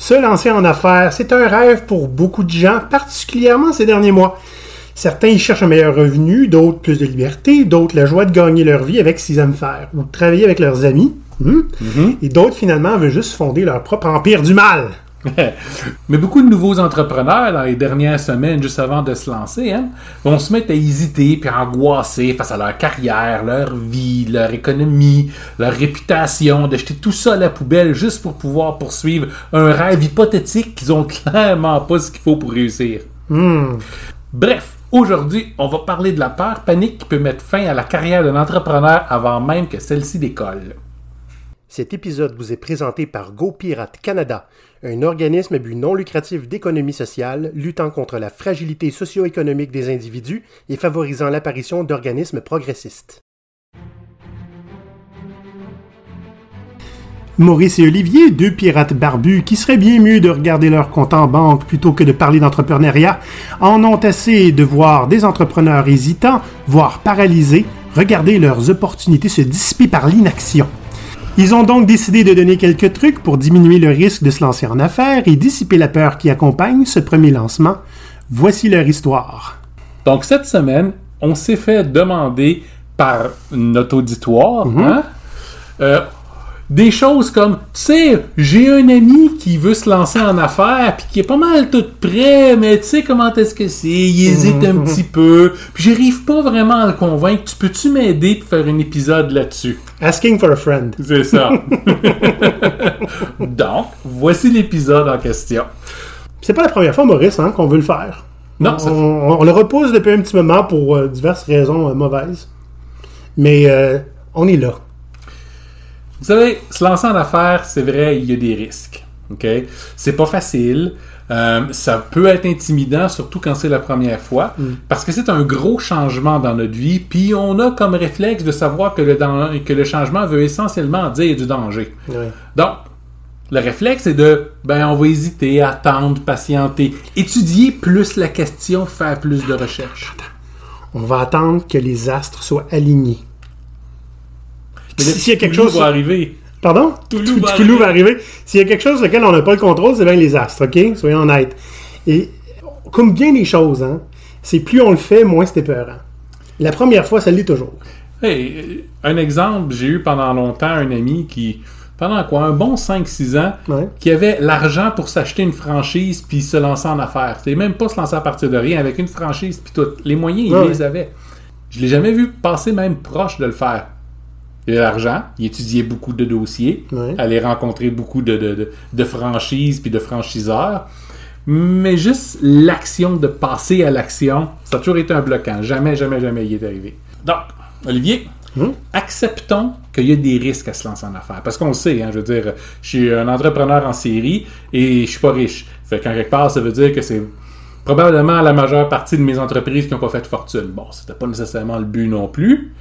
Se lancer en affaires, c'est un rêve pour beaucoup de gens, particulièrement ces derniers mois. Certains y cherchent un meilleur revenu, d'autres plus de liberté, d'autres la joie de gagner leur vie avec ce qu'ils aiment faire, ou de travailler avec leurs amis. Hmm? Et d'autres finalement veulent juste fonder leur propre empire du mal. Mais beaucoup de nouveaux entrepreneurs, dans les dernières semaines, juste avant de se lancer, hein, vont se mettre à hésiter puis à angoisser face à leur carrière, leur vie, leur économie, leur réputation, de jeter tout ça à la poubelle juste pour pouvoir poursuivre un rêve hypothétique qu'ils ont clairement pas ce qu'il faut pour réussir. Bref, aujourd'hui, on va parler de la peur panique qui peut mettre fin à la carrière d'un entrepreneur avant même que celle-ci décolle. Cet épisode vous est présenté par GoPirate Canada, un organisme à but non lucratif d'économie sociale luttant contre la fragilité socio-économique des individus et favorisant l'apparition d'organismes progressistes. Maurice et Olivier, deux pirates barbus qui seraient bien mieux de regarder leur compte en banque plutôt que de parler d'entrepreneuriat, en ont assez de voir des entrepreneurs hésitants, voire paralysés, regarder leurs opportunités se dissiper par l'inaction. Ils ont donc décidé de donner quelques trucs pour diminuer le risque de se lancer en affaires et dissiper la peur qui accompagne ce premier lancement. Voici leur histoire. Donc, cette semaine, on s'est fait demander par notre auditoire hein, euh, des choses comme, tu sais, j'ai un ami qui veut se lancer en affaires, puis qui est pas mal tout prêt, mais tu sais comment est-ce que c'est, il hésite un petit peu, puis j'arrive pas vraiment à le convaincre. Tu peux-tu m'aider pour faire un épisode là-dessus? Asking for a friend. C'est ça. Donc, voici l'épisode en question. C'est pas la première fois, Maurice, hein, qu'on veut le faire. Non, on, ça on le repousse depuis un petit moment pour euh, diverses raisons euh, mauvaises. Mais euh, on est là. Vous savez, se lancer en affaires, c'est vrai, il y a des risques. OK? C'est pas facile. Euh, ça peut être intimidant, surtout quand c'est la première fois, parce que c'est un gros changement dans notre vie, puis on a comme réflexe de savoir que le, que le changement veut essentiellement dire du danger. Donc, le réflexe est de, ben, on va hésiter, attendre, patienter, étudier plus la question, faire plus de recherches. On va attendre que les astres soient alignés. S'il y a quelque Toulouse chose. va arriver. Pardon? Toulouse Tou- va Toulouse va arriver. S'il y a quelque chose sur lequel on n'a pas le contrôle, c'est bien les astres, OK? Soyons honnêtes. Et comme bien les choses, hein, c'est plus on le fait, moins c'est épeurant. La première fois, ça l'est toujours. Hey, euh, un exemple, j'ai eu pendant longtemps un ami qui, pendant quoi, un bon 5-6 ans, Ouais. qui avait l'argent pour s'acheter une franchise puis se lancer en affaires. C'était même pas se lancer à partir de rien, avec une franchise puis tout. Les moyens, il Ouais, les avait. Je l'ai jamais vu passer même proche de le faire. Avait l'argent, il étudiait beaucoup de dossiers, Ouais. allait rencontrer beaucoup de, de, de, de franchises puis de franchiseurs. Mais juste l'action de passer à l'action, ça a toujours été un bloquant. Jamais, jamais, jamais il est arrivé. Donc, Olivier, Hum? acceptons qu'il y a des risques à se lancer en affaires. Parce qu'on le sait, hein, je veux dire, je suis un entrepreneur en série et je suis pas riche. Fait qu'en quelque part, ça veut dire que c'est probablement la majeure partie de mes entreprises qui n'ont pas fait de fortune. Bon, c'était pas nécessairement le but non plus,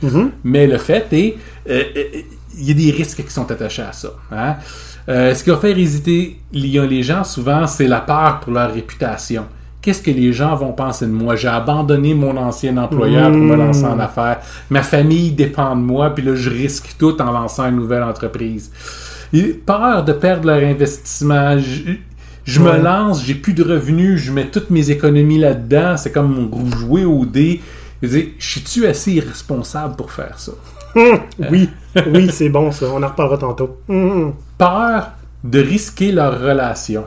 mais le fait est, euh, euh, il y a des risques qui sont attachés à ça. hein. Euh, ce qui va faire hésiter les gens souvent, c'est la peur pour leur réputation. Qu'est-ce que les gens vont penser de moi? J'ai abandonné mon ancien employeur pour me lancer en affaires. Ma famille dépend de moi, puis là, je risque tout en lançant une nouvelle entreprise. Peur de perdre leur investissement. Je, Ouais. me lance, j'ai plus de revenus, je mets toutes mes économies là-dedans. C'est comme jouer au dé. Je suis-tu assez irresponsable pour faire ça? Hum, oui, oui, c'est bon ça. On en reparlera tantôt. Hum, peur de risquer leur relation.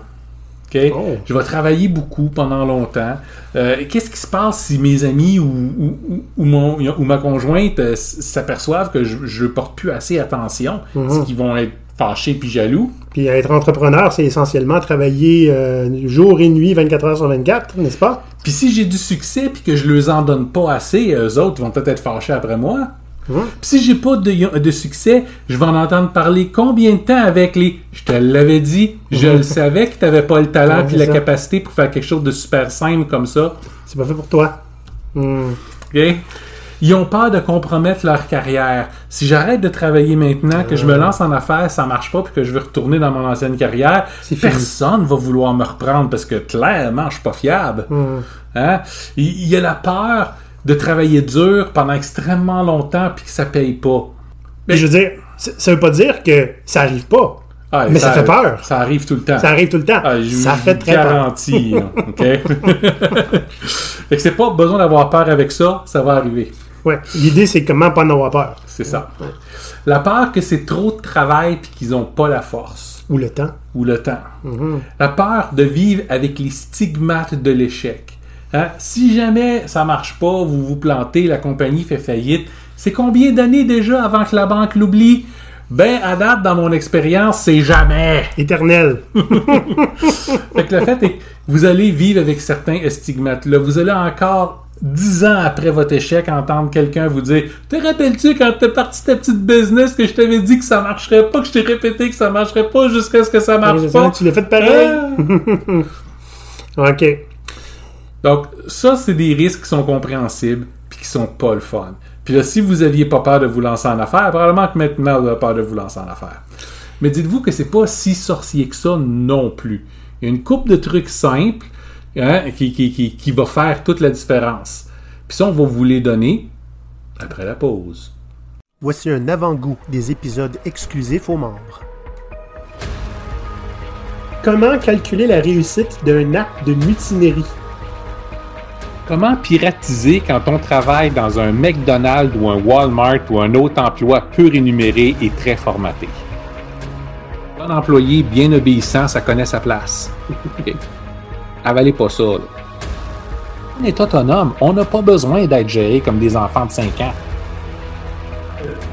OK? Oh. Je vais travailler beaucoup pendant longtemps. Euh, Qu'est-ce qui se passe si mes amis ou, ou, ou- mon, ou ma conjointe euh, s'aperçoivent que je ne porte plus assez attention? Est-ce qu'ils vont être fâchés puis jaloux? Puis être entrepreneur, c'est essentiellement travailler euh, jour et nuit, 24 heures sur 24, n'est-ce pas? Puis si j'ai du succès puis que je leur en donne pas assez, eux autres vont peut-être être fâchés après moi. Puis si j'ai pas de, de succès, je vais en entendre parler combien de temps avec les je te l'avais dit, je le savais que tu n'avais pas le talent puis la capacité pour faire quelque chose de super simple comme ça. C'est pas fait pour toi. Hum. OK? Ils ont peur de compromettre leur carrière. Si j'arrête de travailler maintenant, que je me lance en affaires, ça marche pas, puis que je veux retourner dans mon ancienne carrière, personne va vouloir me reprendre parce que clairement, je suis pas fiable. Hum. Hein? Il y a la peur de travailler dur pendant extrêmement longtemps puis que ça paye pas. Mais je veux dire, ça veut pas dire que ça arrive pas. Ah, Mais ça fait peur. Ça arrive tout le temps. Ça arrive tout le temps. Ah, ça fait très peur. garantis, là, OK? fait que c'est pas besoin d'avoir peur avec ça, ça va arriver. Ouais. L'idée, c'est comment pas en avoir peur. C'est ça. La peur que c'est trop de travail puis qu'ils ont pas la force Ou le temps. ou le temps. Mm-hmm. La peur de vivre avec les stigmates de l'échec. Hein? Si jamais ça marche pas, vous vous plantez, la compagnie fait faillite, c'est combien d'années déjà avant que la banque l'oublie? Ben, à date, dans mon expérience, c'est jamais. Éternel. Fait que le fait est que vous allez vivre avec certains stigmates-là. Vous allez encore, dix ans après votre échec, entendre quelqu'un vous dire Te rappelles-tu quand t'es parti ta petite business que je t'avais dit que ça marcherait pas, que je t'ai répété que ça marcherait pas jusqu'à ce que ça marche pas? tu l'as fait pareil. Ah! OK. Donc, ça, c'est des risques qui sont compréhensibles puis qui sont pas le fun. Puis là, si vous aviez pas peur de vous lancer en affaires, probablement que maintenant vous avez peur de vous lancer en affaires. Mais dites-vous que c'est pas si sorcier que ça non plus. Il y a une coupe de trucs simples hein, qui, qui, qui, qui va faire toute la différence. Puis ça, on va vous les donner après la pause. Voici un avant-goût des épisodes exclusifs aux membres. Comment calculer la réussite d'un acte de mutinerie? Comment piratiser quand on travaille dans un McDonald's ou un Walmart ou un autre emploi peu rémunéré et très formaté? Un employé bien obéissant, ça connaît sa place. OK. Avalez pas ça. là. On est autonome. On n'a pas besoin d'être géré comme des enfants de 5 ans.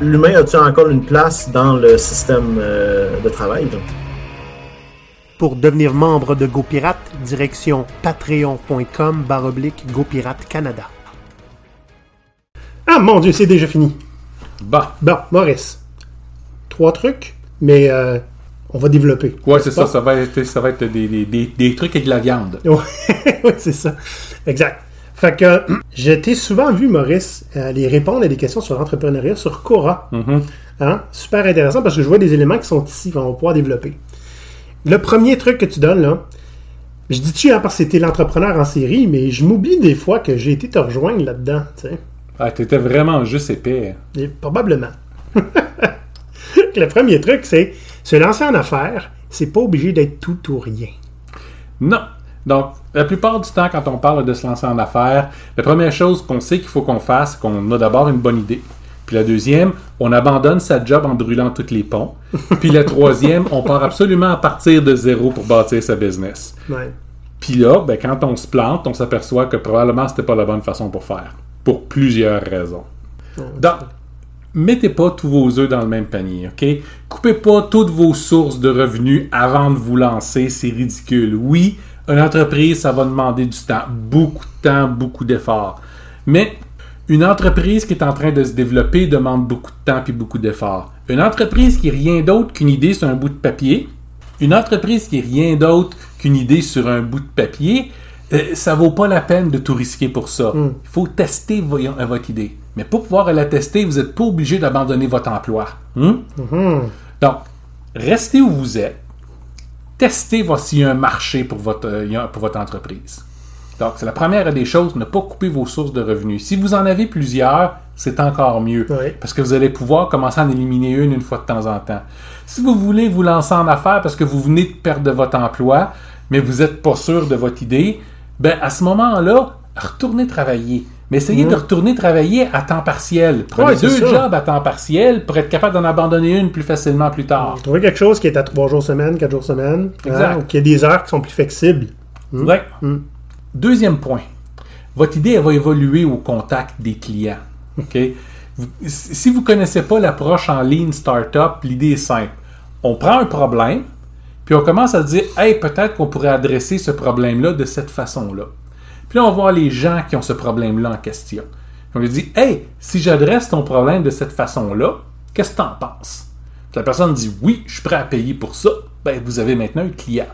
L'humain a-t-il encore une place dans le système euh, de travail? Pour devenir membre de GoPirate, direction patreon.com baroblique GoPirate Canada. Ah mon dieu, c'est déjà fini. Bah. Bon, Maurice. Trois trucs, mais euh, on va développer. Ouais, c'est ça. Ça va être, ça va être des, des- des- des trucs avec de la viande. Ouais, ouais, c'est ça. Exact. Fait que j'ai été souvent vu, Maurice, euh, aller répondre à des questions sur l'entrepreneuriat sur Cora. Mhm. Hein? Super intéressant parce que je vois des éléments qui sont ici qu'on va pouvoir développer. Le premier truc que tu donnes, là, je dis-tu hein, parce que c'était l'entrepreneur en série, mais je m'oublie des fois que j'ai été te rejoindre là-dedans. tu sais. Ah, t'étais vraiment juste épais. Et probablement. le premier truc, c'est se lancer en affaires, c'est pas obligé d'être tout ou rien. Non. Donc, la plupart du temps, quand on parle de se lancer en affaires, la première chose qu'on sait qu'il faut qu'on fasse, c'est qu'on a d'abord une bonne idée. Puis la deuxième, on abandonne sa job en brûlant tous les ponts. Puis la troisième, on part absolument à partir de zéro pour bâtir sa business. Ouais. Puis là, ben, quand on se plante, on s'aperçoit que probablement c'était pas la bonne façon pour faire. Pour plusieurs raisons. Donc, mettez pas tous vos œufs dans le même panier, OK? Coupez pas toutes vos sources de revenus avant de vous lancer, c'est ridicule. Oui, une entreprise, ça va demander du temps, beaucoup de temps, beaucoup d'efforts. Mais une entreprise qui est en train de se développer demande beaucoup de temps et beaucoup d'efforts. Une entreprise qui est rien d'autre qu'une idée sur un bout de papier, une entreprise qui est rien d'autre qu'une idée sur un bout de papier, ça vaut pas la peine de tout risquer pour ça. Il faut tester euh, votre idée. Mais pour pouvoir la tester, vous n'êtes pas obligé d'abandonner votre emploi. Hein? Donc, restez où vous êtes. Testez voir s'il y a un marché votre, euh, pour votre entreprise. Donc, c'est la première des choses, ne pas couper vos sources de revenus. Si vous en avez plusieurs, c'est encore mieux. Oui. Parce que vous allez pouvoir commencer à en éliminer une une fois de temps en temps. Si vous voulez vous lancer en affaires parce que vous venez de perdre votre emploi, mais vous n'êtes pas sûr de votre idée, ben à ce moment-là, retournez travailler. Mais essayez de retourner travailler à temps partiel. Prenez Ouais, deux ça. jobs à temps partiel pour être capable d'en abandonner une plus facilement plus tard. Trouver quelque chose qui est à 3 jours semaine, 4 jours semaine, hein, Exact. ou qui a des heures qui sont plus flexibles. Ouais. Deuxième point. Votre idée, elle va évoluer au contact des clients. OK? Si vous ne connaissez pas l'approche en Lean Startup, l'idée est simple. On prend un problème, puis on commence à se dire, hey, peut-être qu'on pourrait adresser ce problème-là de cette façon-là. Puis là, on va voir les gens qui ont ce problème-là en question. On lui dit, hey, si j'adresse ton problème de cette façon-là, qu'est-ce que tu en penses? Puis la personne dit, oui, je suis prêt à payer pour ça. Ben, vous avez maintenant un client.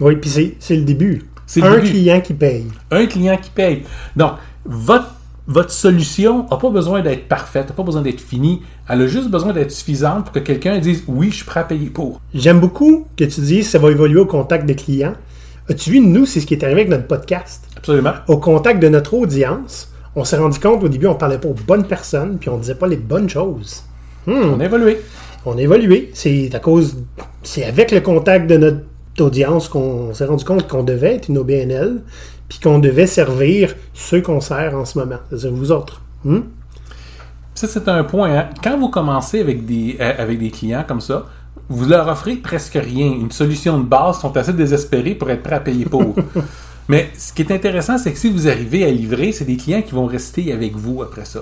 Oui, puis c'est, le début. C'est le un début. client qui paye. un client qui paye. Donc, votre, votre solution n'a pas besoin d'être parfaite, n'a pas besoin d'être finie. Elle a juste besoin d'être suffisante pour que quelqu'un dise oui, je suis prêt à payer pour. J'aime beaucoup que tu dises ça va évoluer au contact des clients. As-tu vu, nous, c'est ce qui est arrivé avec notre podcast. Absolument. Au contact de notre audience, on s'est rendu compte au début, on parlait pas aux bonnes personnes, puis on disait pas les bonnes choses. On a évolué. On a évolué. C'est à cause, c'est avec le contact de notre audience qu'on s'est rendu compte qu'on devait être une OBNL, puis qu'on devait servir ceux qu'on sert en ce moment, c'est-à-dire vous autres. Hmm? Ça, c'est un point. hein. Quand vous commencez avec des, euh, avec des clients comme ça, vous leur offrez presque rien. Une solution de base, ils sont assez désespérés pour être prêts à payer pour. Mais ce qui est intéressant, c'est que si vous arrivez à livrer, c'est des clients qui vont rester avec vous après ça.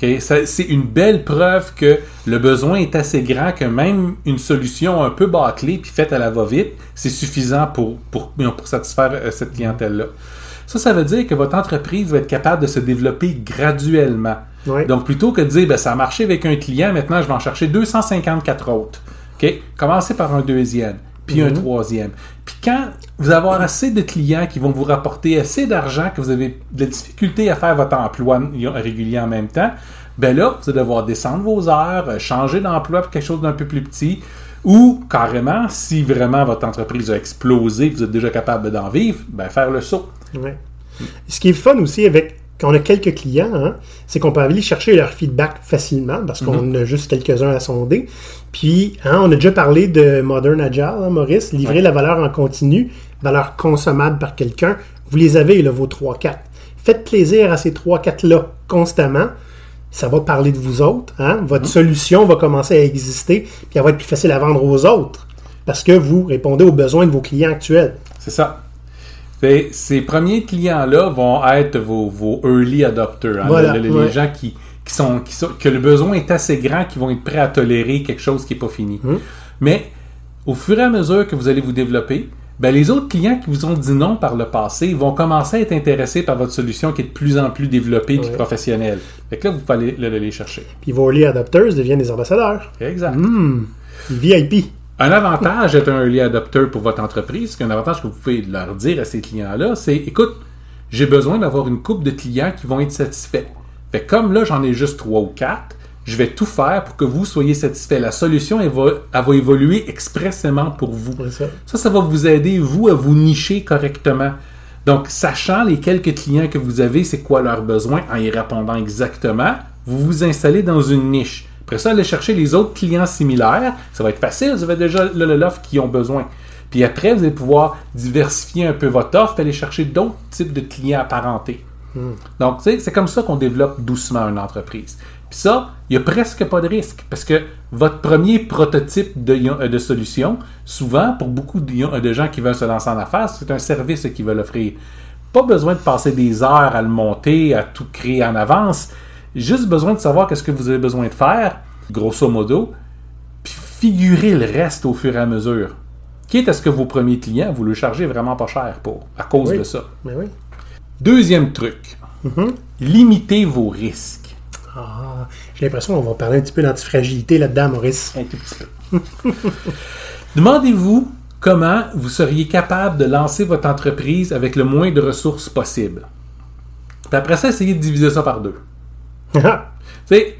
C'est une belle preuve que le besoin est assez grand que même une solution un peu bâclée puis faite à la va-vite, c'est suffisant pour, pour, pour satisfaire euh, cette clientèle-là. Ça, ça veut dire que votre entreprise va être capable de se développer graduellement. Donc, plutôt que de dire, ben, ça a marché avec un client, maintenant, je vais en chercher 254 autres. Commencez par un deuxième, puis un troisième. Puis quand vous avoir assez de clients qui vont vous rapporter assez d'argent que vous avez de la difficulté à faire votre emploi régulier en même temps, ben là, vous allez devoir descendre vos heures, euh, changer d'emploi pour quelque chose d'un peu plus petit, ou carrément, si vraiment votre entreprise a explosé, vous êtes déjà capable d'en vivre, ben faire le saut. Ouais. Ce qui est fun aussi avec quand on a quelques clients, hein, c'est qu'on peut aller chercher leur feedback facilement parce qu'on a juste quelques-uns à sonder. Puis, hein, on a déjà parlé de Modern Agile, hein, Maurice, livrer Ouais. la valeur en continu, valeur consommable par quelqu'un. Vous les avez, là, vos 3-4. Faites plaisir à ces 3-4-là constamment. Ça va parler de vous autres. Hein? Votre solution va commencer à exister, puis elle va être plus facile à vendre aux autres parce que vous répondez aux besoins de vos clients actuels. C'est ça. Fait, ces premiers clients-là vont être vos, vos early adopters. hein, Voilà, ouais. Les gens qui, qui sont, qui sont- que le besoin est assez grand, qui vont être prêts à tolérer quelque chose qui n'est pas fini. Hum. Mais au fur et à mesure que vous allez vous développer, ben, les autres clients qui vous ont dit non par le passé vont commencer à être intéressés par votre solution qui est de plus en plus développée et Ouais. professionnelle. Fait que là, vous pouvez aller le- le- les chercher. Puis vos early adopters deviennent des ambassadeurs. Exact. Hmm. VIP. Un avantage d'être un early adopter pour votre entreprise, qu'un avantage que vous pouvez leur dire à ces clients-là, c'est écoute, j'ai besoin d'avoir une coupe de clients qui vont être satisfaits. Fait comme là, j'en ai juste trois ou quatre, je vais tout faire pour que vous soyez satisfaits. La solution, elle va, elle va évoluer expressément pour vous. C'est ça. Ça, ça va vous aider, vous, à vous nicher correctement. Donc, sachant les quelques clients que vous avez, c'est quoi leurs besoins, en y répondant exactement, vous vous installez dans une niche. Après ça, allez chercher les autres clients similaires. Ça va être facile, vous avez déjà le- le- l'offre qui ont besoin. Puis après, vous allez pouvoir diversifier un peu votre offre et aller chercher d'autres types de clients apparentés. Donc, tu sais, c'est comme ça qu'on développe doucement une entreprise. Puis ça, il n'y a presque pas de risque parce que votre premier prototype de, euh, de solution, souvent, pour beaucoup de, de gens qui veulent se lancer en affaires, c'est un service qu'ils veulent offrir. Pas besoin de passer des heures à le monter, à tout créer en avance. Juste besoin de savoir qu'est-ce que vous avez besoin de faire, grosso modo, puis figurer le reste au fur et à mesure. Quitte à ce que vos premiers clients, vous le chargez vraiment pas cher pour, à cause Oui. de ça. Mais oui. Deuxième truc, limitez vos risques. Ah, j'ai l'impression qu'on va parler un petit peu d'antifragilité là-dedans, Maurice. Un tout petit peu. Demandez-vous comment vous seriez capable de lancer votre entreprise avec le moins de ressources possible. Puis après ça, essayez de diviser ça par deux. Tu sais,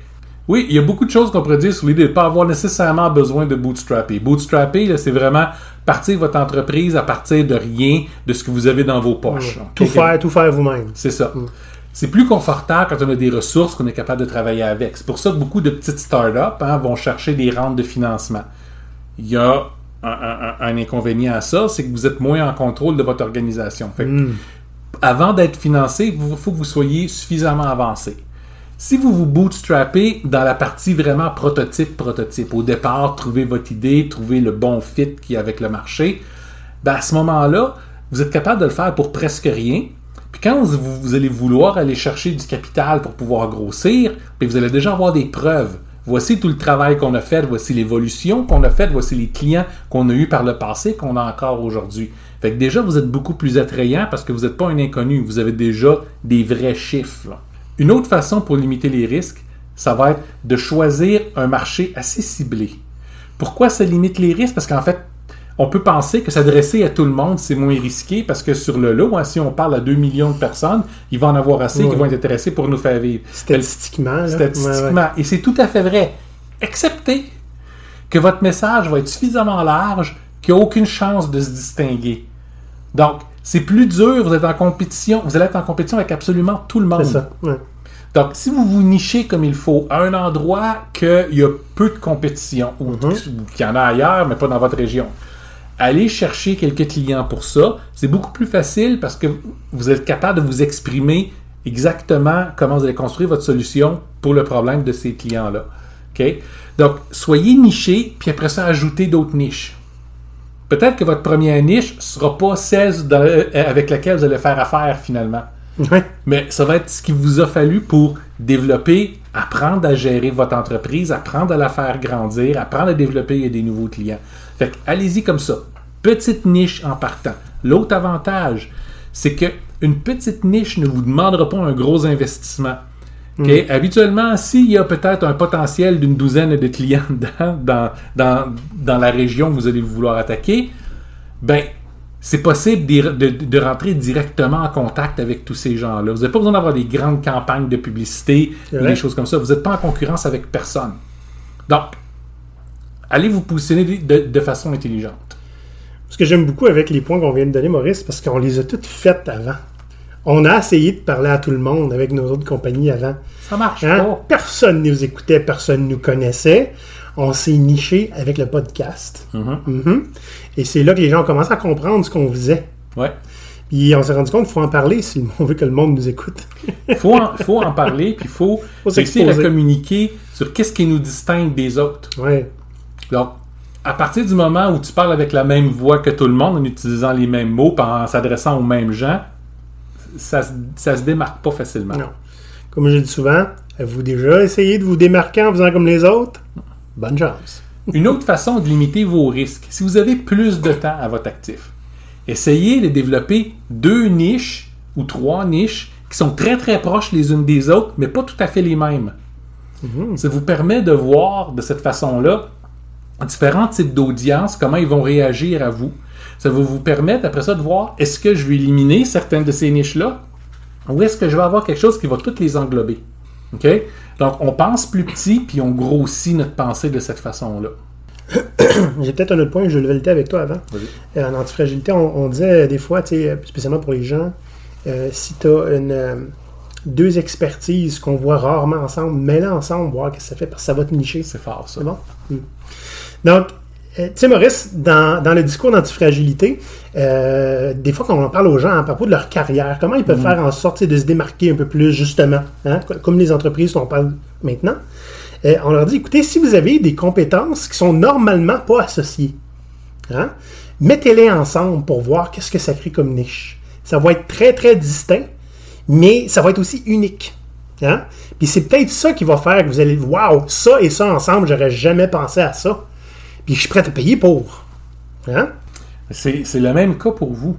oui, il y a beaucoup de choses qu'on pourrait dire sur l'idée de ne pas avoir nécessairement besoin de bootstrapper. Bootstrapper, c'est vraiment partir votre entreprise à partir de rien, de ce que vous avez dans vos poches. tout Ok? faire, tout faire vous-même. C'est ça. C'est plus confortable quand on a des ressources qu'on est capable de travailler avec. C'est pour ça que beaucoup de petites startups hein, vont chercher des rentes de financement. Il y a un, un- un inconvénient à ça, c'est que vous êtes moins en contrôle de votre organisation. Fait que, Avant d'être financé, il faut que vous soyez suffisamment avancé. Si vous vous bootstrappez dans la partie vraiment prototype, prototype, au départ, trouvez votre idée, trouvez le bon fit qui est avec le marché, ben à ce moment-là, vous êtes capable de le faire pour presque rien. Puis quand vous, allez vouloir aller chercher du capital pour pouvoir grossir, puis vous allez déjà avoir des preuves. Voici tout le travail qu'on a fait, voici l'évolution qu'on a faite, voici les clients qu'on a eus par le passé, qu'on a encore aujourd'hui. Fait que déjà, vous êtes beaucoup plus attrayant parce que vous n'êtes pas un inconnu, vous avez déjà des vrais chiffres. Une autre façon pour limiter les risques, ça va être de choisir un marché assez ciblé. Pourquoi ça limite les risques? Parce qu'en fait, on peut penser que s'adresser à tout le monde, c'est moins risqué parce que sur le lot, hein, si on parle à 2 millions de personnes, il va en avoir assez qui vont être intéressés pour nous faire vivre. Statistiquement. là. Statistiquement. Ouais, ouais. Et c'est tout à fait vrai. Excepté que votre message va être suffisamment large qu'il n'y a aucune chance de se distinguer. Donc, c'est plus dur, vous êtes en compétition, vous allez être en compétition avec absolument tout le monde. C'est ça. ouais. Donc, si vous vous nichez comme il faut à un endroit qu'il y a peu de compétition, ou ou qu'il y en a ailleurs, mais pas dans votre région, allez chercher quelques clients pour ça. C'est beaucoup plus facile parce que vous êtes capable de vous exprimer exactement comment vous allez construire votre solution pour le problème de ces clients-là. OK? Donc, soyez niché, puis après ça, ajoutez d'autres niches. Peut-être que votre première niche ne sera pas celle dans- euh, avec laquelle vous allez faire affaire finalement. Mais ça va être ce qu'il vous a fallu pour développer, apprendre à gérer votre entreprise, apprendre à la faire grandir, apprendre à développer des nouveaux clients. Fait allez-y comme ça. Petite niche en partant. L'autre avantage, c'est que une petite niche ne vous demandera pas un gros investissement. OK? Habituellement, s'il y a peut-être un potentiel d'une douzaine de clients dans, dans, dans, dans la région que vous allez vouloir attaquer, ben, c'est possible de, de- de rentrer directement en contact avec tous ces gens-là. Vous n'avez pas besoin d'avoir des grandes campagnes de publicité des choses comme ça. Vous n'êtes pas en concurrence avec personne. Donc, allez vous positionner de, de façon intelligente. Ce que j'aime beaucoup avec les points qu'on vient de donner, Maurice, parce qu'on les a toutes faites avant. On a essayé de parler à tout le monde avec nos autres compagnies avant. Ça marche Hein? pas. Personne ne nous écoutait, personne ne nous connaissait. On s'est niché avec le podcast. Mhm. Mhm. Et c'est là que les gens ont commencé à comprendre ce qu'on faisait. Ouais. Puis on s'est rendu compte qu'il faut en parler si on veut que le monde nous écoute. faut en, faut en parler, puis il faut, Faut réussir à s'exposer. communiquer sur qu'est-ce qui nous distingue des autres. Ouais. Donc, à partir du moment où tu parles avec la même voix que tout le monde, en utilisant les mêmes mots, en s'adressant aux mêmes gens, ça, ça se démarque pas facilement. Non. Comme je dis souvent, avez-vous déjà essayé de vous démarquer en faisant comme les autres? Bonne chance. Une autre façon de limiter vos risques, si vous avez plus de temps à votre actif, essayez de développer deux niches ou trois niches qui sont très très proches les unes des autres, mais pas tout à fait les mêmes. Ça vous permet de voir de cette façon-là différents types d'audience, comment ils vont réagir à vous. Ça va vous permettre après ça de voir est-ce que je vais éliminer certaines de ces niches-là ou est-ce que je vais avoir quelque chose qui va toutes les englober. OK? Donc, on pense plus petit, puis on grossit notre pensée de cette façon-là. J'ai peut-être un autre point je devais le avec toi avant. Euh, en antifragilité, on, on disait des fois, tu sais, euh, spécialement pour les gens, euh, si tu as une, euh, deux expertises qu'on voit rarement ensemble, mets-les ensemble, voir ce que ça fait, parce que ça va te nicher. C'est fort, ça. C'est bon? Mm. Donc, euh, tu sais, Maurice, dans, dans le discours d'antifragilité, euh, des fois, quand on en parle aux gens à propos de leur carrière, comment ils peuvent faire en sorte de se démarquer un peu plus, justement, hein, co- comme les entreprises dont on parle maintenant, euh, on leur dit, écoutez, si vous avez des compétences qui sont normalement pas associées, hein, mettez-les ensemble pour voir qu'est-ce que ça crée comme niche. Ça va être très, très distinct, mais ça va être aussi unique. Hein? Puis c'est peut-être ça qui va faire que vous allez Waouh, ça et ça ensemble, j'aurais jamais pensé à ça. Puis je suis prêt à payer pour. Hein? C'est le même cas pour vous.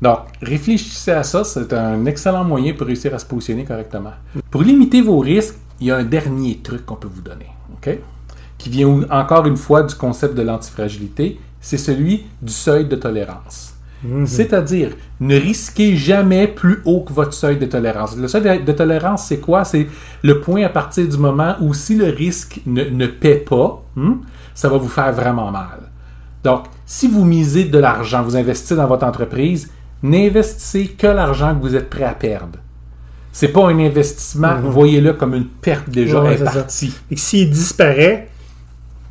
Donc, réfléchissez à ça, c'est un excellent moyen pour réussir à se positionner correctement. Pour limiter vos risques, il y a un dernier truc qu'on peut vous donner, OK? Qui vient encore une fois du concept de l'antifragilité, c'est celui du seuil de tolérance. C'est-à-dire, ne risquez jamais plus haut que votre seuil de tolérance. Le seuil de, de tolérance, c'est quoi? C'est le point à partir du moment où si le risque ne, ne paie pas, hmm, ça va vous faire vraiment mal. Donc, si vous misez de l'argent, vous investissez dans votre entreprise, n'investissez que l'argent que vous êtes prêt à perdre. C'est pas un investissement, voyez-le comme une perte déjà Ouais. Et s'il disparaît,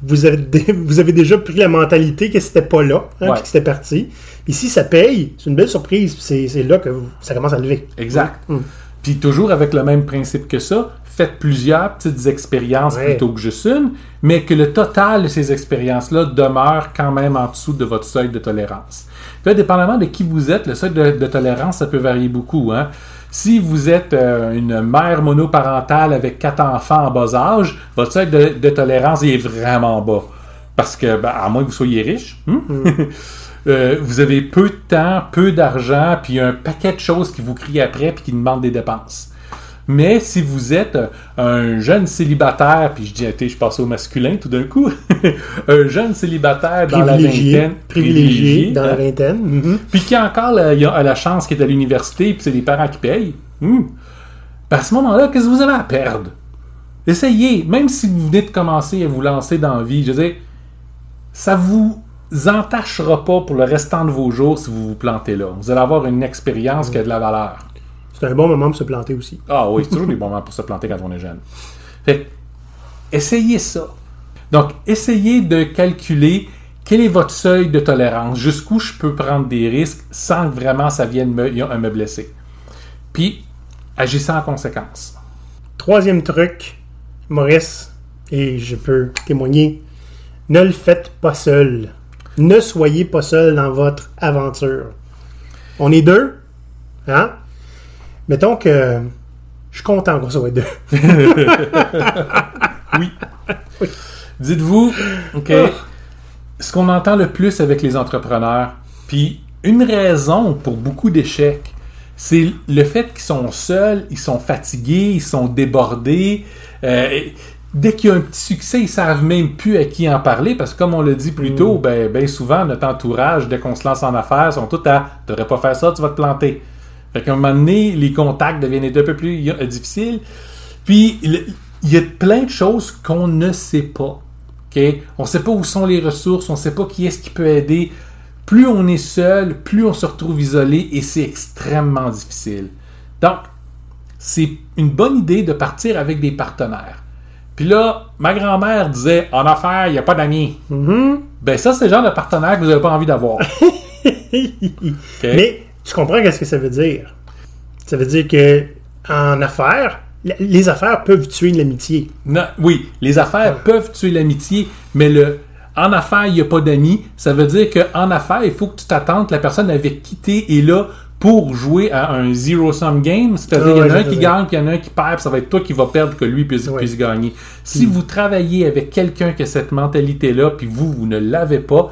vous avez, dé- vous avez déjà pris la mentalité que c'était pas là, hein, Ouais. puis que c'était parti. Puis si ça paye, c'est une belle surprise. C'est là que vous- ça commence à lever. Exact. Mm. Puis toujours avec le même principe que ça, faites plusieurs petites expériences Ouais. plutôt que juste une, mais que le total de ces expériences-là demeure quand même en dessous de votre seuil de tolérance. Puis là, dépendamment de qui vous êtes, le seuil de, de tolérance, ça peut varier beaucoup. Hein? Si vous êtes euh, une mère monoparentale avec quatre enfants en bas âge, votre seuil de, de tolérance est vraiment bas. Parce que, ben, à moins que vous soyez riche, hein? Euh, vous avez peu de temps, peu d'argent, puis un paquet de choses qui vous crient après puis qui demandent des dépenses. Mais si vous êtes euh, un jeune célibataire, puis je dis, je passe au masculin tout d'un coup, un jeune célibataire dans la vingtaine, privilégié dans la hein, vingtaine. mhm. puis qui a encore la, a la chance qu'il est à l'université, puis c'est les parents qui payent, ben, à ce moment-là, qu'est-ce que vous avez à perdre? Essayez, même si vous venez de commencer à vous lancer dans la vie, je veux dire, ça vous entachera pas pour le restant de vos jours si vous vous plantez là. Vous allez avoir une expérience qui a de la valeur. C'est un bon moment pour se planter aussi. Ah oui, c'est toujours des bons moments pour se planter quand on est jeune. Fait essayez ça. Donc, essayez de calculer quel est votre seuil de tolérance, jusqu'où je peux prendre des risques sans que vraiment ça vienne me, me blesser. Puis, agissez en conséquence. Troisième truc, Maurice, et je peux témoigner, ne le faites pas seul. Ne soyez pas seul dans votre aventure. On est deux, hein? Mettons que je suis content qu'on soit deux. oui. Dites-vous, OK, ce qu'on entend le plus avec les entrepreneurs, puis une raison pour beaucoup d'échecs, c'est le fait qu'ils sont seuls, ils sont fatigués, ils sont débordés. Euh, dès qu'il y a un petit succès, ils savent même plus à qui en parler parce que comme on l'a dit plus tôt, mm. ben, ben, souvent notre entourage, dès qu'on se lance en affaires, sont tous à « tu devrais pas faire ça, tu vas te planter ». Fait qu'à un moment donné, les contacts deviennent un peu plus difficiles. Puis, il y a plein de choses qu'on ne sait pas. On ne sait pas où sont les ressources, on ne sait pas qui est-ce qui peut aider. Plus on est seul, plus on se retrouve isolé et c'est extrêmement difficile. Donc, c'est une bonne idée de partir avec des partenaires. Puis là, ma grand-mère disait En affaires, il n'y a pas d'amis. Mm-hmm. Ben, ça, c'est le genre de partenaire que vous n'avez pas envie d'avoir. Mais tu comprends qu'est-ce que ça veut dire? Ça veut dire que en affaires, les affaires peuvent tuer l'amitié. Oui, les affaires peuvent tuer l'amitié, mais le en affaires, il n'y a pas d'amis, ça veut dire qu'en affaires, il faut que tu t'attendes que la personne avait quitté et là pour jouer à un zero-sum game, c'est-à-dire qu'il y en a un qui gagne, qu'il y en a un qui perd, ça va être toi qui vas perdre que lui puisse, puisse gagner. Si hmm. vous travaillez avec quelqu'un qui a cette mentalité-là, puis vous, vous ne l'avez pas,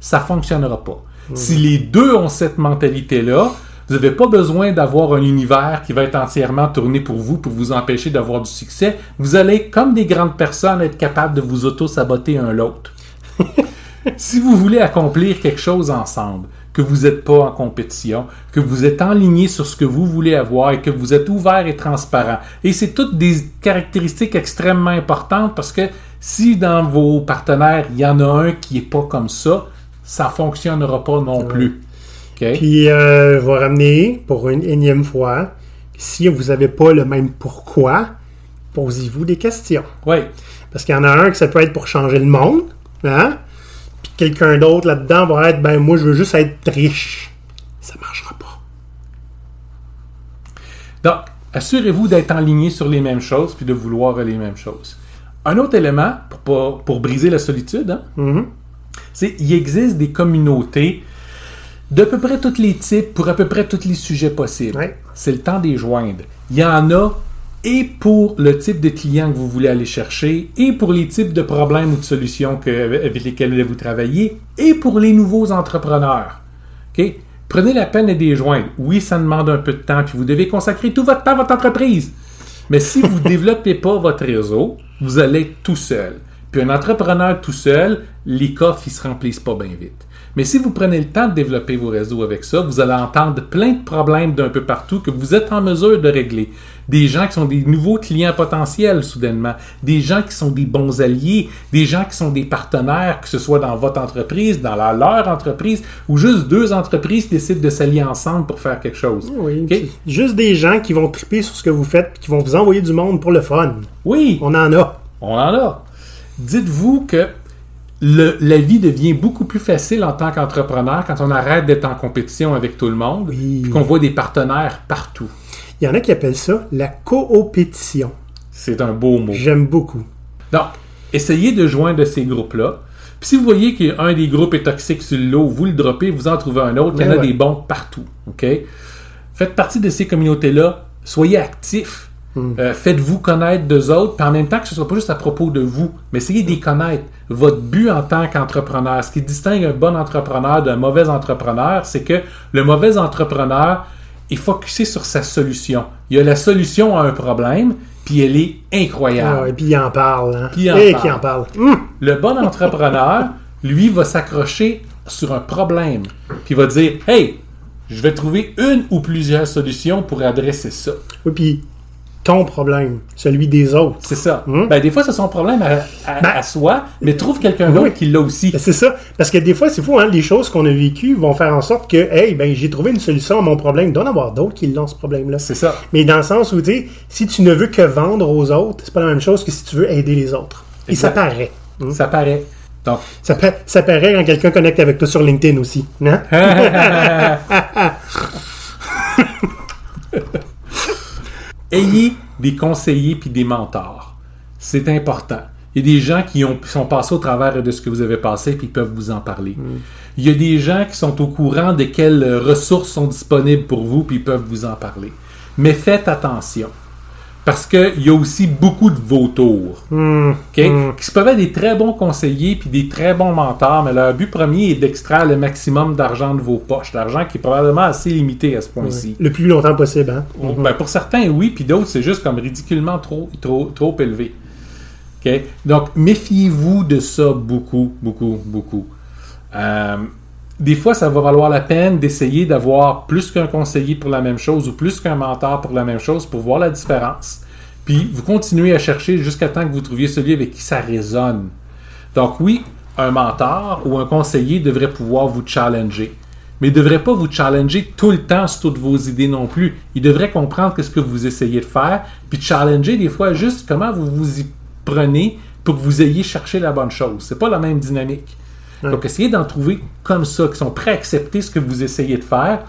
ça fonctionnera pas. Hmm. Si les deux ont cette mentalité-là, vous n'avez pas besoin d'avoir un univers qui va être entièrement tourné pour vous pour vous empêcher d'avoir du succès. Vous allez, comme des grandes personnes, être capable de vous auto-saboter un l'autre. si vous voulez accomplir quelque chose ensemble, que vous n'êtes pas en compétition, que vous êtes enligné sur ce que vous voulez avoir et que vous êtes ouvert et transparent. Et c'est toutes des caractéristiques extrêmement importantes parce que si dans vos partenaires, il y en a un qui n'est pas comme ça, ça ne fonctionnera pas non plus. Puis, euh, je vais ramener pour une énième fois, si vous n'avez pas le même pourquoi, posez-vous des questions. Oui. Parce qu'il y en a un que ça peut être pour changer le monde, hein? Quelqu'un d'autre là-dedans va être, ben moi je veux juste être riche. Ça marchera pas. Donc, assurez-vous d'être aligné sur les mêmes choses puis de vouloir les mêmes choses. Un autre élément pour, pour briser la solitude, hein, mm-hmm. c'est qu'il existe des communautés de peu près tous les types pour à peu près tous les sujets possibles. C'est le temps des joindre. Il y en a et pour le type de client que vous voulez aller chercher, et pour les types de problèmes ou de solutions avec lesquels vous travaillez, et pour les nouveaux entrepreneurs. Prenez la peine de les joindre. Oui, ça demande un peu de temps, puis vous devez consacrer tout votre temps à votre entreprise. Mais si vous ne développez pas votre réseau, vous allez être tout seul. Puis un entrepreneur tout seul, les coffres, ils se remplissent pas bien vite. Mais si vous prenez le temps de développer vos réseaux avec ça, vous allez entendre plein de problèmes d'un peu partout que vous êtes en mesure de régler. Des gens qui sont des nouveaux clients potentiels soudainement, des gens qui sont des bons alliés, des gens qui sont des partenaires, que ce soit dans votre entreprise, dans leur entreprise, ou juste deux entreprises qui décident de s'allier ensemble pour faire quelque chose. Oui, juste des gens qui vont triper sur ce que vous faites, qui vont vous envoyer du monde pour le fun. Oui. On en a. On en a. Dites-vous que la vie devient beaucoup plus facile en tant qu'entrepreneur quand on arrête d'être en compétition avec tout le monde et qu'on voit des partenaires partout. Il y en a qui appellent ça la coopétition. C'est un beau mot. J'aime beaucoup. Donc, essayez de joindre ces groupes-là. Puis si vous voyez qu'un des groupes est toxique sur l'eau, vous le droppez, vous en trouvez un autre. Il y en a des bons partout. OK? Faites partie de ces communautés-là. Soyez actifs. Hmm. Euh, faites-vous connaître d'eux autres, puis en même temps que ce ne soit pas juste à propos de vous, mais essayez d'y connaître. Votre but en tant qu'entrepreneur, ce qui distingue un bon entrepreneur d'un mauvais entrepreneur, c'est que le mauvais entrepreneur est focusé sur sa solution. Il a la solution à un problème, puis elle est incroyable. Ah et puis il en parle. Hein? Puis et qui en parle. Hmm. Le bon entrepreneur, lui, va s'accrocher sur un problème, puis va dire Hey, je vais trouver une ou plusieurs solutions pour adresser ça. Oui, puis ton problème, celui des autres. C'est ça. Hum. Ben, des fois, c'est son problème à, à- Ben, à soi, mais trouve quelqu'un oui. d'autre qui l'a aussi. Ben, c'est ça. Parce que des fois, c'est fou, hein, les choses qu'on a vécues vont faire en sorte que, hey, ben, j'ai trouvé une solution à mon problème. Il doit en avoir d'autres qui l'ont, ce problème-là. C'est ça. Mais dans le sens où, tu sais, si tu ne veux que vendre aux autres, c'est pas la même chose que si tu veux aider les autres. Et ça paraît. Hum. Ça paraît. Donc, Ça, pa- ça paraît quand quelqu'un connecte avec toi sur LinkedIn aussi. Hein? ayez des conseillers puis des mentors. C'est important. Il y a des gens qui ont, sont passés au travers de ce que vous avez passé puis ils peuvent vous en parler. Il y a des gens qui sont au courant de quelles ressources sont disponibles pour vous puis ils peuvent vous en parler. Mais faites attention. Parce qu'il y a aussi beaucoup de vautours. Hum, OK? Qui se peuvent être des très bons conseillers puis des très bons mentors, mais leur but premier est d'extraire le maximum d'argent de vos poches. L'argent qui est probablement assez limité à ce point-ci. Le plus longtemps possible, hein? Ben, pour certains, oui, puis d'autres, c'est juste comme ridiculement trop, trop, trop élevé. Donc, méfiez-vous de ça beaucoup, beaucoup, beaucoup. Euh, des fois, ça va valoir la peine d'essayer d'avoir plus qu'un conseiller pour la même chose ou plus qu'un mentor pour la même chose pour voir la différence. Puis, vous continuez à chercher jusqu'à temps que vous trouviez celui avec qui ça résonne. Donc, oui, un mentor ou un conseiller devrait pouvoir vous challenger. Mais il ne devrait pas vous challenger tout le temps sur toutes vos idées non plus. Il devrait comprendre ce que vous essayez de faire, puis challenger des fois juste comment vous vous y prenez pour que vous ayez cherché la bonne chose. C'est pas la même dynamique. Donc, essayez d'en trouver comme ça, qui sont prêts à accepter ce que vous essayez de faire.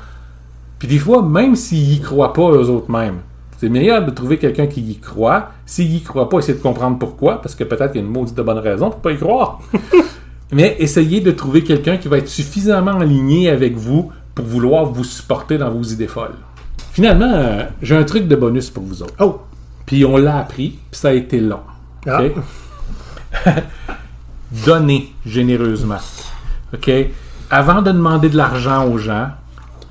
Puis des fois, même s'ils y croient pas eux autres mêmes, c'est meilleur de trouver quelqu'un qui y croit. S'il y croit pas, essayez de comprendre pourquoi, parce que peut-être qu'il y a une maudite de bonne raison pour pas y croire. Mais essayez de trouver quelqu'un qui va être suffisamment aligné avec vous pour vouloir vous supporter dans vos idées folles. Finalement, euh, j'ai un truc de bonus pour vous autres. Oh! Puis on l'a appris, puis ça a été long. Ah. Donnez généreusement. OK? Avant de demander de l'argent aux gens,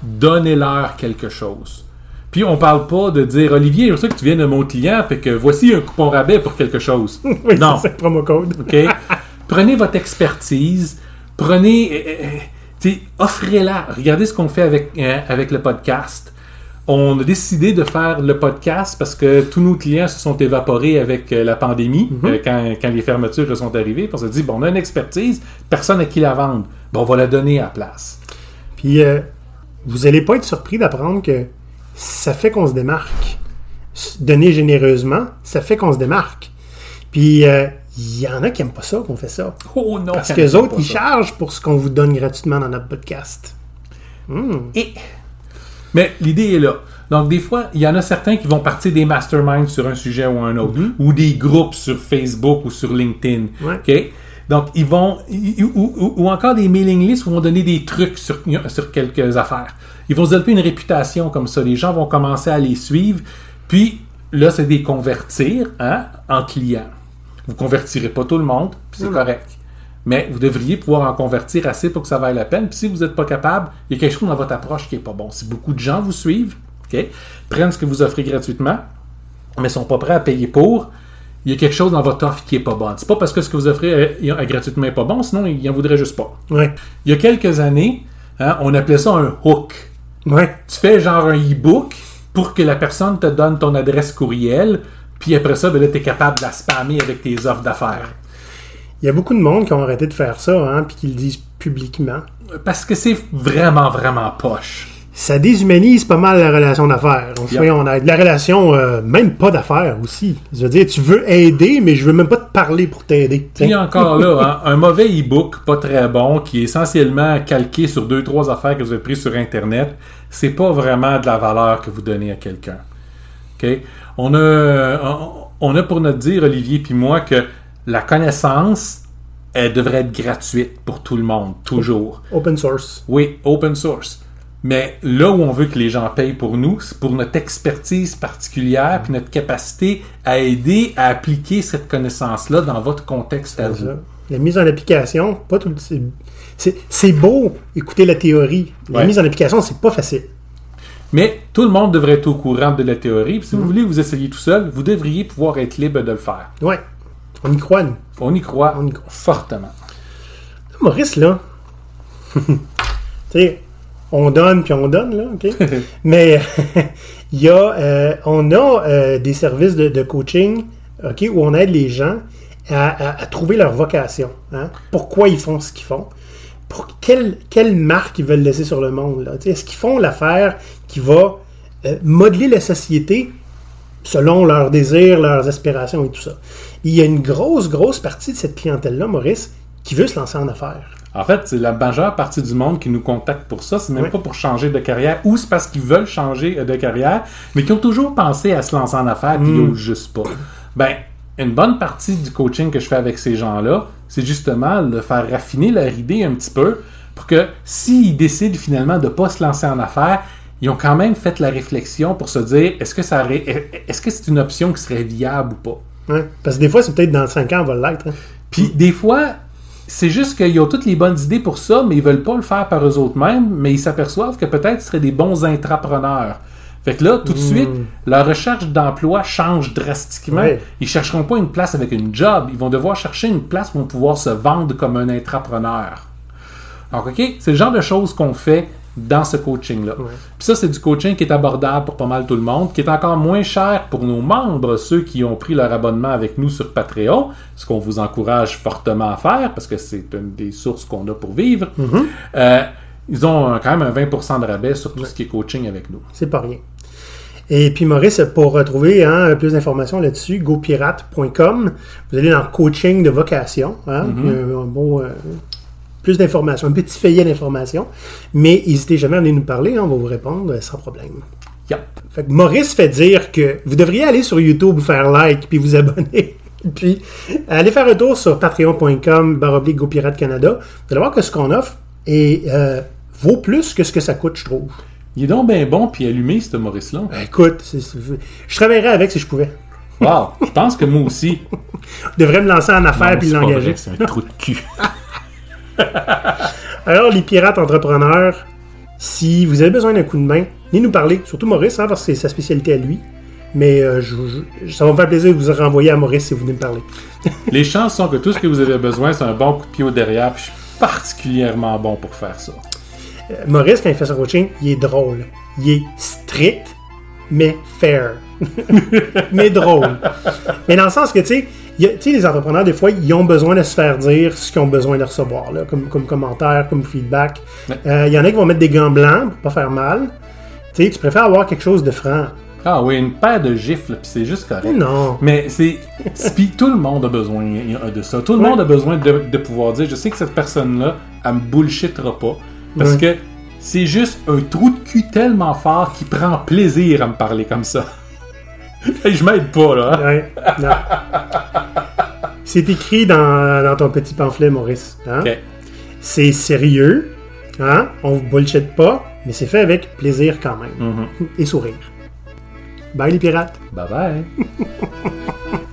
donnez-leur quelque chose. Puis on parle pas de dire Olivier, je sais que tu viens de mon client, fait que voici un coupon rabais pour quelque chose. Oui, non. c'est promo code. OK? prenez votre expertise, prenez, euh, offrez-la. Regardez ce qu'on fait avec, euh, avec le podcast. On a décidé de faire le podcast parce que tous nos clients se sont évaporés avec euh, la pandémie, euh, quand, quand les fermetures sont arrivées. On s'est dit, bon, on a une expertise, personne à qui la vendre. Bon, on va la donner à la place. Puis, euh, vous allez pas être surpris d'apprendre que ça fait qu'on se démarque. Donner généreusement, ça fait qu'on se démarque. Puis, euh, il y en a qui aiment pas ça qu'on fait ça. Oh non! Parce ça que ne les fait autres, ils ça. chargent pour ce qu'on vous donne gratuitement dans notre podcast. Et- Mais l'idée est là. Donc, des fois, il y en a certains qui vont partir des masterminds sur un sujet ou un autre, ou des groupes sur Facebook ou sur LinkedIn. Ouais. OK? Donc, ils vont, ils- ou, ou- ou encore des mailing lists où vont donner des trucs sur, sur quelques affaires. Ils vont se développer une réputation comme ça. Les gens vont commencer à les suivre. Puis, là, c'est des convertir hein, en clients. Vous convertirez pas tout le monde, puis c'est correct. Mais vous devriez pouvoir en convertir assez pour que ça vaille la peine. Puis si vous n'êtes pas capable, il y a quelque chose dans votre approche qui est pas bon. Si beaucoup de gens vous suivent, ok, prennent ce que vous offrez gratuitement, mais sont pas prêts à payer pour, il y a quelque chose dans votre offre qui est pas bon. C'est pas parce que ce que vous offrez gratuitement est pas bon, sinon ils en voudraient juste pas. Ouais. Il y a quelques années, hein, on appelait ça un hook. Ouais. Tu fais genre un e-book pour que la personne te donne ton adresse courriel, puis après ça, ben là, tu es capable de la spammer avec tes offres d'affaires. Il y a beaucoup de monde qui ont arrêté de faire ça, hein, puis qui le disent publiquement. Parce que c'est vraiment, vraiment poche. Ça déshumanise pas mal la relation d'affaires. Yep. on a de la relation, euh, même pas d'affaires aussi. Je veux dire, tu veux aider, mais je veux même pas te parler pour t'aider. Puis encore là, hein, un mauvais e-book, pas très bon, qui est essentiellement calqué sur deux, trois affaires que vous avez prises sur Internet, c'est pas vraiment de la valeur que vous donnez à quelqu'un. On a, on a pour notre dire, Olivier puis moi, que la connaissance, elle devrait être gratuite pour tout le monde, toujours. Open source. Oui, open source. Mais là où on veut que les gens payent pour nous, c'est pour notre expertise particulière puis notre capacité à aider à appliquer cette connaissance-là dans votre contexte à vous. Ça. La mise en application, pas tout. c'est- beau écouter la théorie. La Ouais. mise en application, c'est pas facile. Mais tout le monde devrait être au courant de la théorie. Puis si vous voulez vous essayer tout seul, vous devriez pouvoir être libre de le faire. Ouais. On y croit, nous. On y croit On y croit. fortement. Maurice, là. tu sais, on donne puis on donne, là, OK? Mais il y a, euh, on a euh, des services de, de coaching, OK, où on aide les gens à, à- à trouver leur vocation. hein? Pourquoi ils font ce qu'ils font? Pour quelle, quelle marque ils veulent laisser sur le monde? là? Est-ce qu'ils font l'affaire qui va euh, modeler la société selon leurs désirs, leurs aspirations et tout ça? Il y a une grosse, grosse partie de cette clientèle-là, Maurice, qui veut se lancer en affaires. En fait, c'est la majeure partie du monde qui nous contacte pour ça. C'est même pas pour changer de carrière ou c'est parce qu'ils veulent changer euh, de carrière, mais qui ont toujours pensé à se lancer en affaires puis ils osent juste pas. Ben, une bonne partie du coaching que je fais avec ces gens-là, c'est justement de faire raffiner leur idée un petit peu pour que s'ils décident finalement de pas se lancer en affaires, ils ont quand même fait la réflexion pour se dire est-ce que ça est-ce que c'est une option qui serait viable ou pas? Hein? Parce que des fois, c'est peut-être dans 5 ans, on va l'être. hein. Puis des fois, c'est juste qu'ils ont toutes les bonnes idées pour ça, mais ils veulent pas le faire par eux autres mêmes, mais ils s'aperçoivent que peut-être ce seraient des bons intrapreneurs. Fait que là, tout de suite, leur recherche d'emploi change drastiquement. Ouais. Ils chercheront pas une place avec une job, ils vont devoir chercher une place où ils vont pouvoir se vendre comme un intrapreneur. Donc, OK, c'est le genre de choses qu'on fait dans ce coaching-là. Puis ça, c'est du coaching qui est abordable pour pas mal tout le monde, qui est encore moins cher pour nos membres, ceux qui ont pris leur abonnement avec nous sur Patreon, ce qu'on vous encourage fortement à faire, parce que c'est une des sources qu'on a pour vivre. Euh, ils ont quand même un 20% de rabais sur tout ce qui est coaching avec nous. C'est pas rien. Et puis Maurice, pour retrouver hein, plus d'informations là-dessus, gopirate.com, vous allez dans coaching de vocation. hein, a un bon, euh, plus d'informations, un petit feuillet d'informations. Mais n'hésitez jamais à venir nous parler, hein, on va vous répondre euh, sans problème. Yep. Fait que Maurice fait dire que vous devriez aller sur YouTube, faire like, puis vous abonner. puis allez faire un tour sur patreon.com baroblique GoPirate Canada. Vous allez voir que ce qu'on offre est, euh, vaut plus que ce que ça coûte, je trouve. Il est donc bien bon puis allumé, ce Maurice-là. Écoute, je travaillerais avec si je pouvais. Wow! Je pense que moi aussi. Je devrais me lancer en affaires puis l'engager. C'est un trou de cul. Alors, les pirates entrepreneurs, si vous avez besoin d'un coup de main, venez nous parler. Surtout Maurice, hein, parce que c'est sa spécialité à lui. Mais euh, je- je- ça va me faire plaisir de vous renvoyer à Maurice si vous venez me parler. Les chances sont que tout ce que vous avez besoin, c'est un bon coup de pied au derrière, puis je suis particulièrement bon pour faire ça. Euh, Maurice, quand il fait son coaching, il est drôle. Il est strict, mais fair. mais drôle. Mais dans le sens que, tu sais, il tu sais, les entrepreneurs, des fois, ils ont besoin de se faire dire ce qu'ils ont besoin de recevoir, là, comme, comme commentaire, comme feedback. Ouais. Euh, Il y en a qui vont mettre des gants blancs pour pas faire mal. Tu sais, tu préfères avoir quelque chose de franc. Ah oui, une paire de gifles, puis c'est juste correct. Non. Mais c'est. Puis tout le monde a besoin de ça. Tout le Ouais. monde a besoin de, de pouvoir dire je sais que cette personne-là, elle me bullshittera pas. Parce Ouais. que c'est juste un trou de cul tellement fort qui prend plaisir à me parler comme ça. Et je m'aide pas, là. hein. Ouais, non. C'est écrit dans, dans ton petit pamphlet, Maurice. hein? C'est sérieux, hein? on vous bullshit pas, mais c'est fait avec plaisir quand même. Mhm. Et sourire. Bye les pirates! Bye bye.